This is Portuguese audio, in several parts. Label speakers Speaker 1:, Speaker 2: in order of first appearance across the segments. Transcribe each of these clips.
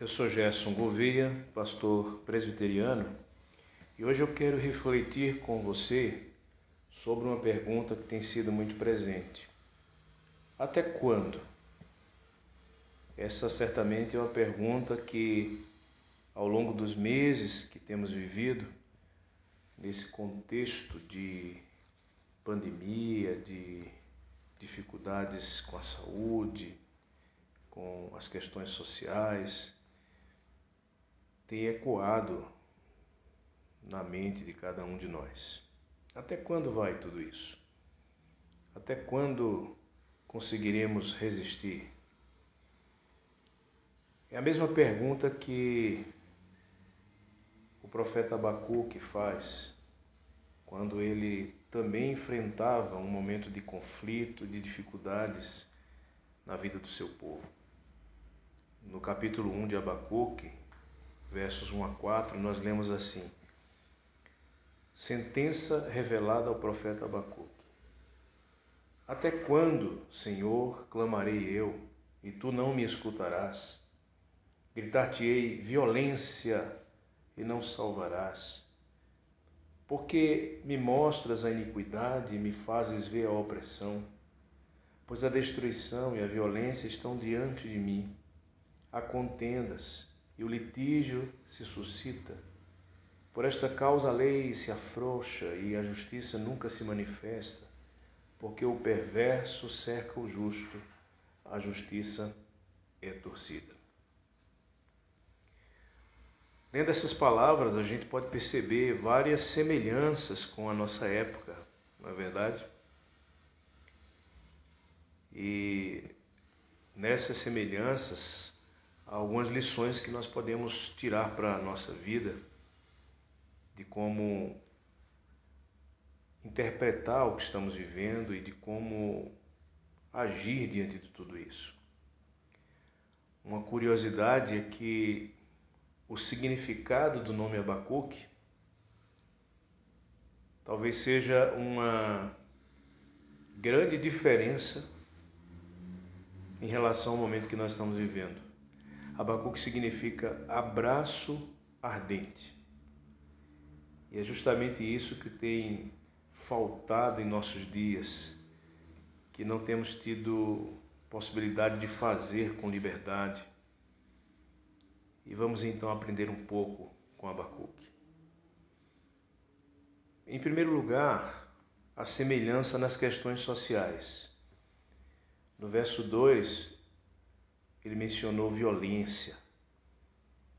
Speaker 1: Eu sou Gerson Gouveia, pastor presbiteriano, e hoje eu quero refletir com você sobre uma pergunta que tem sido muito presente. Até quando? Essa certamente é uma pergunta que, ao longo dos meses que temos vivido, nesse contexto de pandemia, de dificuldades com a saúde, com as questões sociais, tem ecoado na mente de cada um de nós. Até quando vai tudo isso? Até quando conseguiremos resistir? É a mesma pergunta que o profeta Abacuque faz quando ele também enfrentava um momento de conflito, de dificuldades na vida do seu povo. No capítulo 1 de Abacuque, versos 1 a 4, nós lemos assim: Sentença revelada ao profeta Abacuque. Até quando, Senhor, clamarei eu, e tu não me escutarás? Gritar-te-ei violência e não salvarás. Porque me mostras a iniquidade e me fazes ver a opressão? Pois a destruição e a violência estão diante de mim. Há contendas e o litígio se suscita. Por esta causa a lei se afrouxa e a justiça nunca se manifesta, porque o perverso cerca o justo, a justiça é torcida. Lendo essas palavras, a gente pode perceber várias semelhanças com a nossa época, não é verdade? E nessas semelhanças, algumas lições que nós podemos tirar para a nossa vida de como interpretar o que estamos vivendo e de como agir diante de tudo isso. Uma curiosidade é que o significado do nome Abacuque talvez seja uma grande diferença em relação ao momento que nós estamos vivendo. Abacuque significa abraço ardente. E é justamente isso que tem faltado em nossos dias, que não temos tido possibilidade de fazer com liberdade. E vamos então aprender um pouco com Abacuque. Em primeiro lugar, a semelhança nas questões sociais. No verso 2, ele mencionou violência.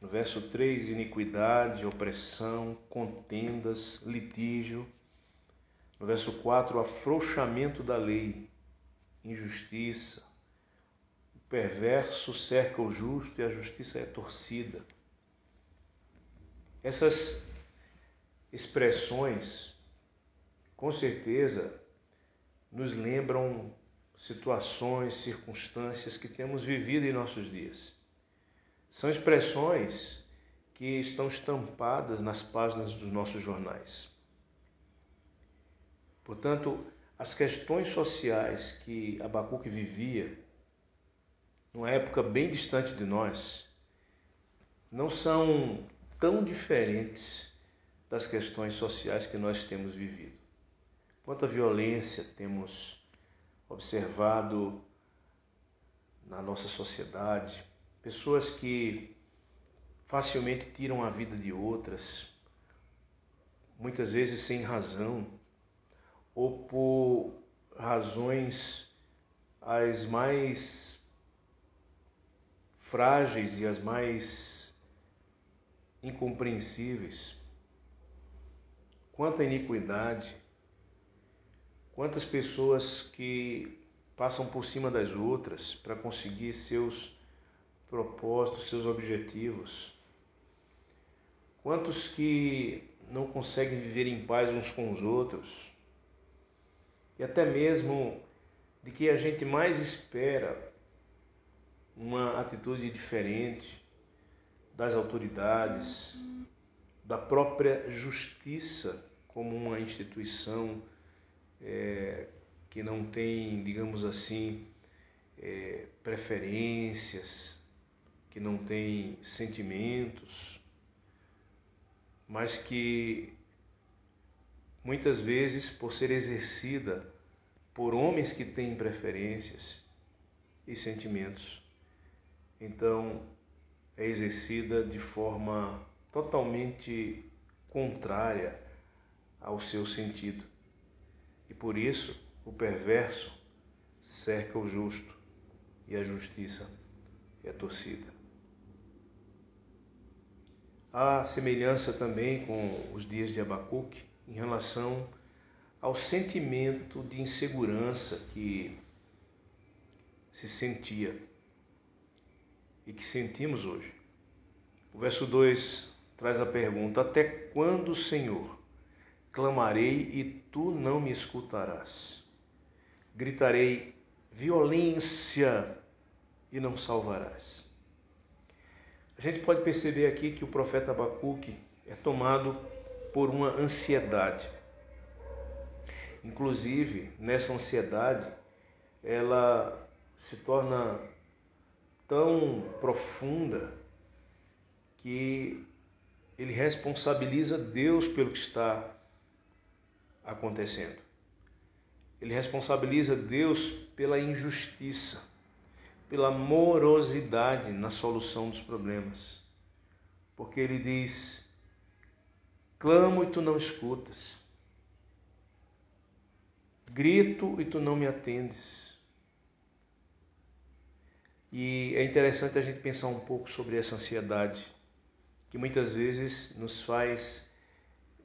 Speaker 1: No verso 3, iniquidade, opressão, contendas, litígio. No verso 4, afrouxamento da lei, injustiça. O perverso cerca o justo e a justiça é torcida. Essas expressões, com certeza, nos lembram situações, circunstâncias que temos vivido em nossos dias. São expressões que estão estampadas nas páginas dos nossos jornais. Portanto, as questões sociais que Abacuque vivia, numa época bem distante de nós, não são tão diferentes das questões sociais que nós temos vivido. Quanta violência temos observado na nossa sociedade, pessoas que facilmente tiram a vida de outras, muitas vezes sem razão, ou por razões as mais frágeis e as mais incompreensíveis. Quanta iniquidade, Quantas pessoas que passam por cima das outras para conseguir seus propósitos, seus objetivos? Quantos que não conseguem viver em paz uns com os outros? E até mesmo de que a gente mais espera uma atitude diferente das autoridades, da própria justiça como uma instituição é, que não tem, digamos assim, é, preferências, que não tem sentimentos, mas que muitas vezes, por ser exercida por homens que têm preferências e sentimentos, então é exercida de forma totalmente contrária ao seu sentido. Por isso o perverso cerca o justo e a justiça é torcida. Há semelhança também com os dias de Abacuque em relação ao sentimento de insegurança que se sentia e que sentimos hoje. O verso 2 traz a pergunta: Até quando, Senhor, clamarei e tu não me escutarás? Gritarei violência e não salvarás. A gente pode perceber aqui que o profeta Abacuque é tomado por uma ansiedade. Inclusive, nessa ansiedade, ela se torna tão profunda que ele responsabiliza Deus pelo que está acontecendo. Ele responsabiliza Deus pela injustiça, pela morosidade na solução dos problemas. Porque ele diz: clamo e tu não escutas, grito e tu não me atendes. E é interessante a gente pensar um pouco sobre essa ansiedade, que muitas vezes nos faz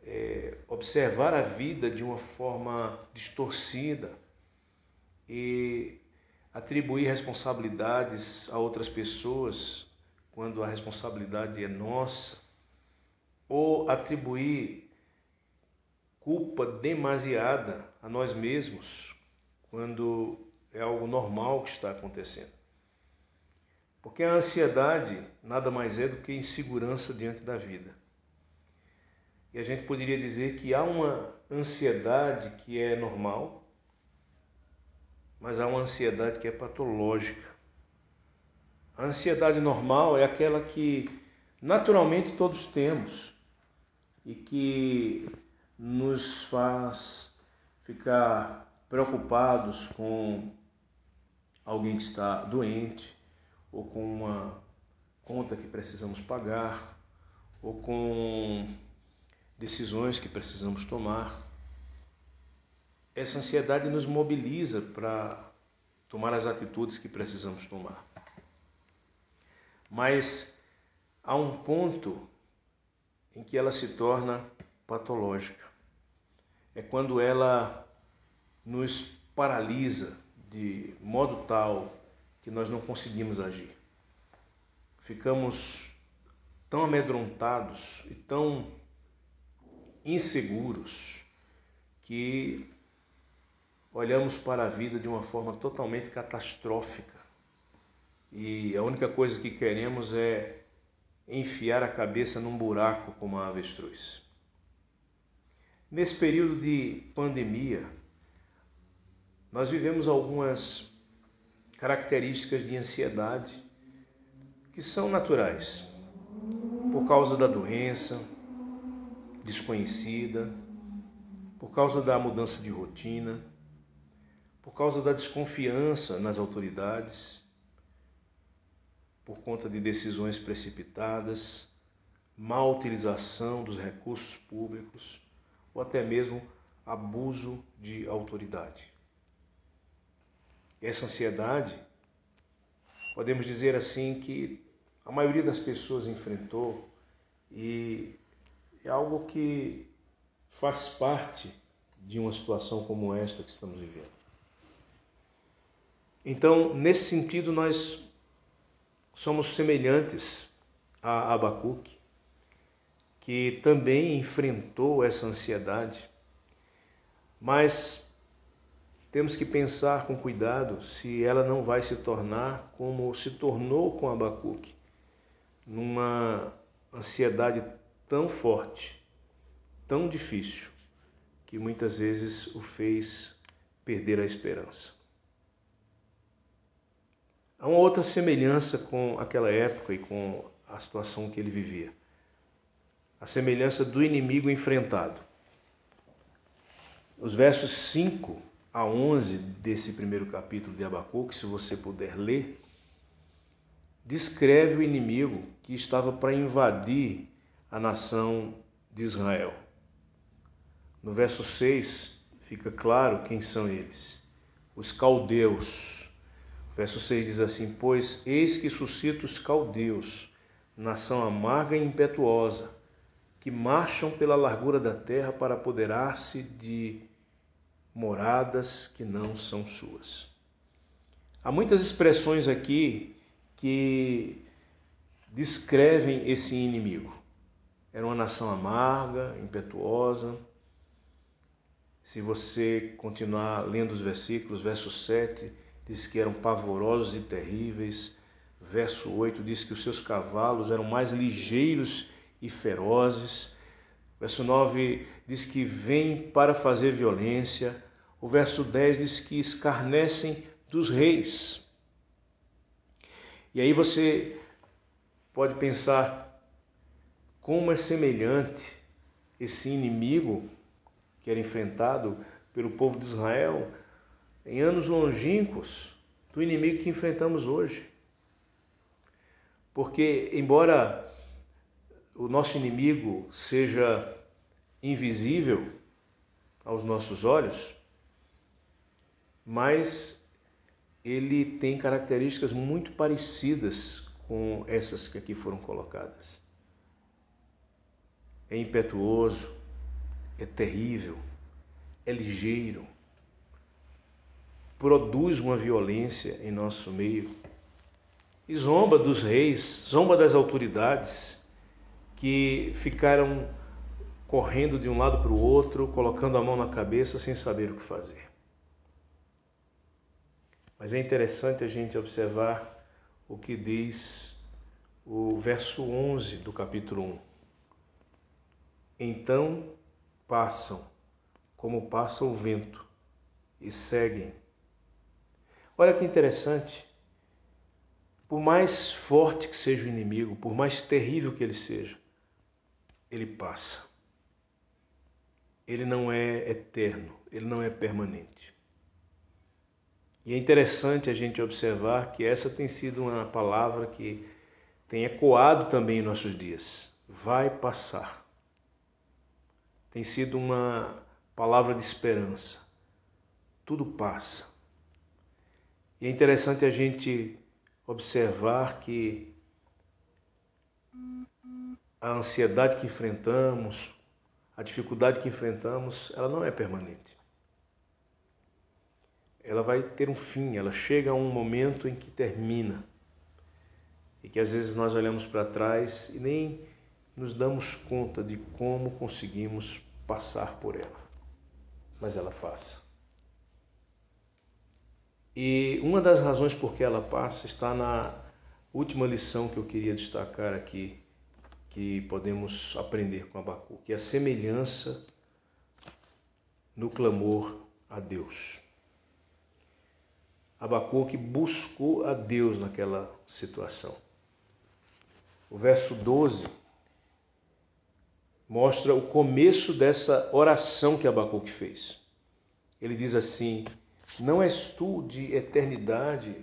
Speaker 1: é, observar a vida de uma forma distorcida e atribuir responsabilidades a outras pessoas quando a responsabilidade é nossa, ou atribuir culpa demasiada a nós mesmos quando é algo normal que está acontecendo. Porque a ansiedade nada mais é do que insegurança diante da vida. E a gente poderia dizer que há uma ansiedade que é normal, mas há uma ansiedade que é patológica. A ansiedade normal é aquela que naturalmente todos temos e que nos faz ficar preocupados com alguém que está doente, ou com uma conta que precisamos pagar, ou com decisões que precisamos tomar. Essa ansiedade nos mobiliza para tomar as atitudes que precisamos tomar. Mas há um ponto em que ela se torna patológica. É quando ela nos paralisa de modo tal que nós não conseguimos agir. Ficamos tão amedrontados e tão inseguros que olhamos para a vida de uma forma totalmente catastrófica e a única coisa que queremos é enfiar a cabeça num buraco como a avestruz. Nesse período de pandemia, nós vivemos algumas características de ansiedade que são naturais por causa da doença desconhecida, por causa da mudança de rotina, por causa da desconfiança nas autoridades, por conta de decisões precipitadas, má utilização dos recursos públicos ou até mesmo abuso de autoridade. Essa ansiedade, podemos dizer assim que a maioria das pessoas enfrentou e é algo que faz parte de uma situação como esta que estamos vivendo. Então, nesse sentido, nós somos semelhantes a Abacuque, que também enfrentou essa ansiedade, mas temos que pensar com cuidado se ela não vai se tornar como se tornou com Abacuque, numa ansiedade tão forte, tão difícil, que muitas vezes o fez perder a esperança. Há uma outra semelhança com aquela época e com a situação que ele vivia. A semelhança do inimigo enfrentado. Os versos 5 a 11 desse primeiro capítulo de Abacuque, se você puder ler, descreve o inimigo que estava para invadir a nação de Israel. No verso 6 fica claro quem são eles: os caldeus. O verso 6 diz assim: Pois eis que suscita os caldeus, nação amarga e impetuosa, que marcham pela largura da terra para apoderar-se de moradas que não são suas. Há muitas expressões aqui que descrevem esse inimigo. Era uma nação amarga, impetuosa. Se você continuar lendo os versículos, verso 7 diz que eram pavorosos e terríveis. Verso 8 diz que os seus cavalos eram mais ligeiros e ferozes. Verso 9 diz que vêm para fazer violência. O verso 10 diz que escarnecem dos reis. E aí você pode pensar como é semelhante esse inimigo que era enfrentado pelo povo de Israel em anos longínquos do inimigo que enfrentamos hoje. Porque, embora o nosso inimigo seja invisível aos nossos olhos, mas ele tem características muito parecidas com essas que aqui foram colocadas. É impetuoso, é terrível, é ligeiro, produz uma violência em nosso meio e zomba dos reis, zomba das autoridades que ficaram correndo de um lado para o outro, colocando a mão na cabeça sem saber o que fazer. Mas é interessante a gente observar o que diz o verso 11 do capítulo 1. Então passam como passa o vento e seguem. Olha que interessante. Por mais forte que seja o inimigo, por mais terrível que ele seja, ele passa. Ele não é eterno, ele não é permanente. E é interessante a gente observar que essa tem sido uma palavra que tem ecoado também em nossos dias. Vai passar. Tem sido uma palavra de esperança. Tudo passa. E é interessante a gente observar que a ansiedade que enfrentamos, a dificuldade que enfrentamos, ela não é permanente. Ela vai ter um fim, ela chega a um momento em que termina. E que às vezes nós olhamos para trás e nem nos damos conta de como conseguimos passar por ela. Mas ela passa. E uma das razões por que ela passa está na última lição que eu queria destacar aqui, que podemos aprender com Abacu, que é a semelhança no clamor a Deus. Abacuque buscou a Deus naquela situação. O verso 12 mostra o começo dessa oração que Abacuque fez. Ele diz assim: Não és tu de eternidade,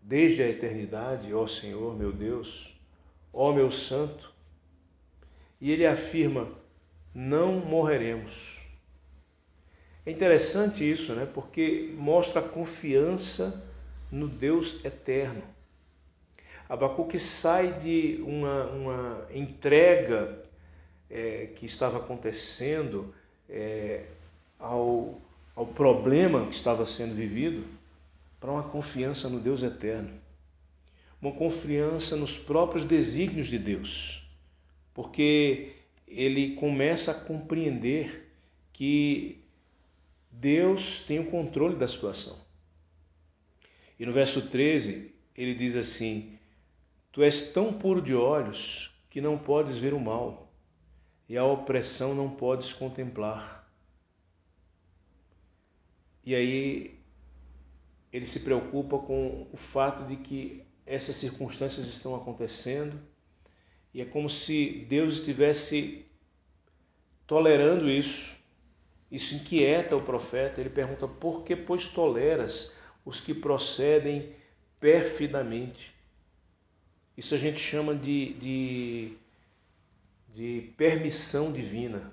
Speaker 1: desde a eternidade, ó Senhor meu Deus, ó meu Santo? E ele afirma: Não morreremos. É interessante isso, né? Porque mostra a confiança no Deus eterno. Abacuque sai de uma, uma entrega é, que estava acontecendo é, ao, ao problema que estava sendo vivido para uma confiança no Deus eterno, uma confiança nos próprios desígnios de Deus, porque ele começa a compreender que Deus tem o controle da situação. E no verso 13, ele diz assim: Tu és tão puro de olhos que não podes ver o mal e a opressão não podes contemplar. E aí ele se preocupa com o fato de que essas circunstâncias estão acontecendo e é como se Deus estivesse tolerando isso. Isso inquieta o profeta. Ele pergunta: Por que, pois, toleras os que procedem perfidamente? Isso a gente chama de, de, de permissão divina.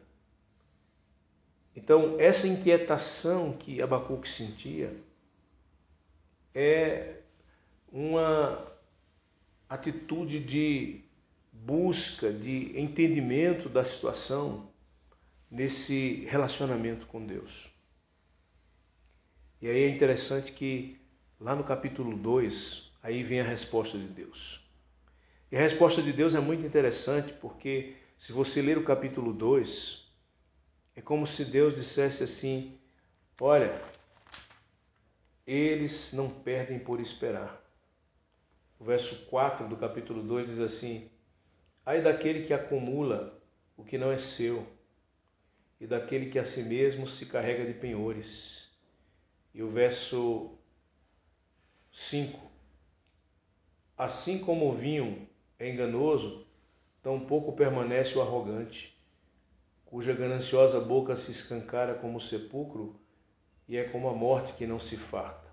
Speaker 1: Então, essa inquietação que Abacuque sentia é uma atitude de busca, de entendimento da situação nesse relacionamento com Deus. E aí é interessante que lá no capítulo 2, aí vem a resposta de Deus. E a resposta de Deus é muito interessante porque se você ler o capítulo 2, é como se Deus dissesse assim: Olha, eles não perdem por esperar. O verso 4 do capítulo 2 diz assim: Ai daquele que acumula o que não é seu, e daquele que a si mesmo se carrega de penhores. E o verso 5: Assim como o vinho é enganoso, tampouco permanece o arrogante, cuja gananciosa boca se escancara como o sepulcro e é como a morte que não se farta.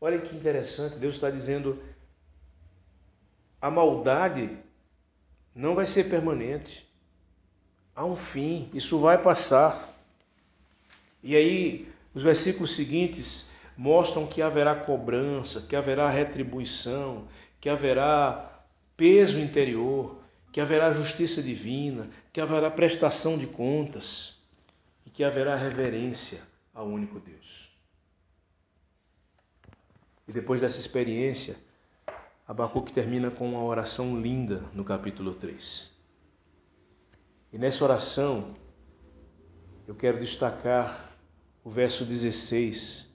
Speaker 1: Olha que interessante, Deus está dizendo: a maldade não vai ser permanente. Há um fim, isso vai passar. E aí, os versículos seguintes mostram que haverá cobrança, que haverá retribuição, que haverá peso interior, que haverá justiça divina, que haverá prestação de contas e que haverá reverência ao único Deus. E depois dessa experiência, Abacuque termina com uma oração linda no capítulo 3. E nessa oração, eu quero destacar o verso 16,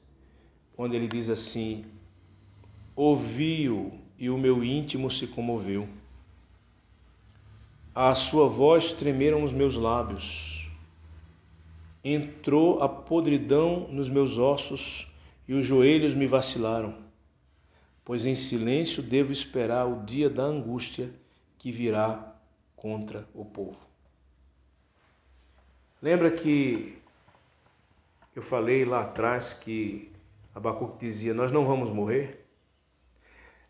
Speaker 1: onde ele diz assim: Ouviu e o meu íntimo se comoveu. À sua voz tremeram os meus lábios. Entrou a podridão nos meus ossos e os joelhos me vacilaram, pois em silêncio devo esperar o dia da angústia que virá contra o povo. Lembra que eu falei lá atrás que Abacuque dizia: Nós não vamos morrer?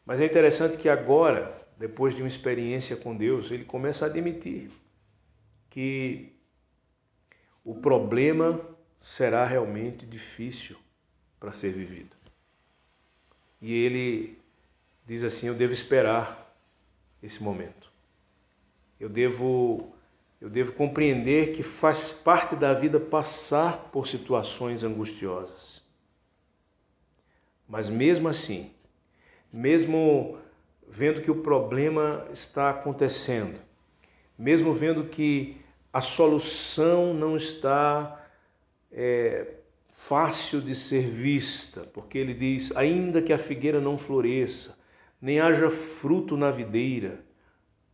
Speaker 1: Mas é interessante que agora, depois de uma experiência com Deus, ele começa a admitir que o problema será realmente difícil para ser vivido. E ele diz assim: Eu devo esperar esse momento. Eu devo eu devo compreender que faz parte da vida passar por situações angustiosas. Mas mesmo assim, mesmo vendo que o problema está acontecendo, mesmo vendo que a solução não está é, fácil de ser vista, porque ele diz: ainda que a figueira não floresça, nem haja fruto na videira,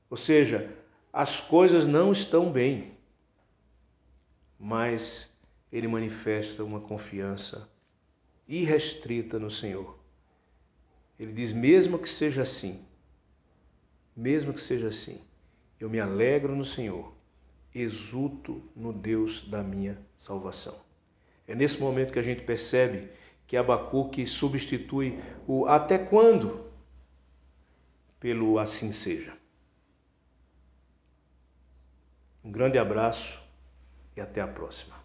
Speaker 1: ou seja, as coisas não estão bem, mas ele manifesta uma confiança irrestrita no Senhor. Ele diz: mesmo que seja assim, mesmo que seja assim, eu me alegro no Senhor, exulto no Deus da minha salvação. É nesse momento que a gente percebe que Abacuque substitui o até quando pelo assim seja. Um grande abraço e até a próxima.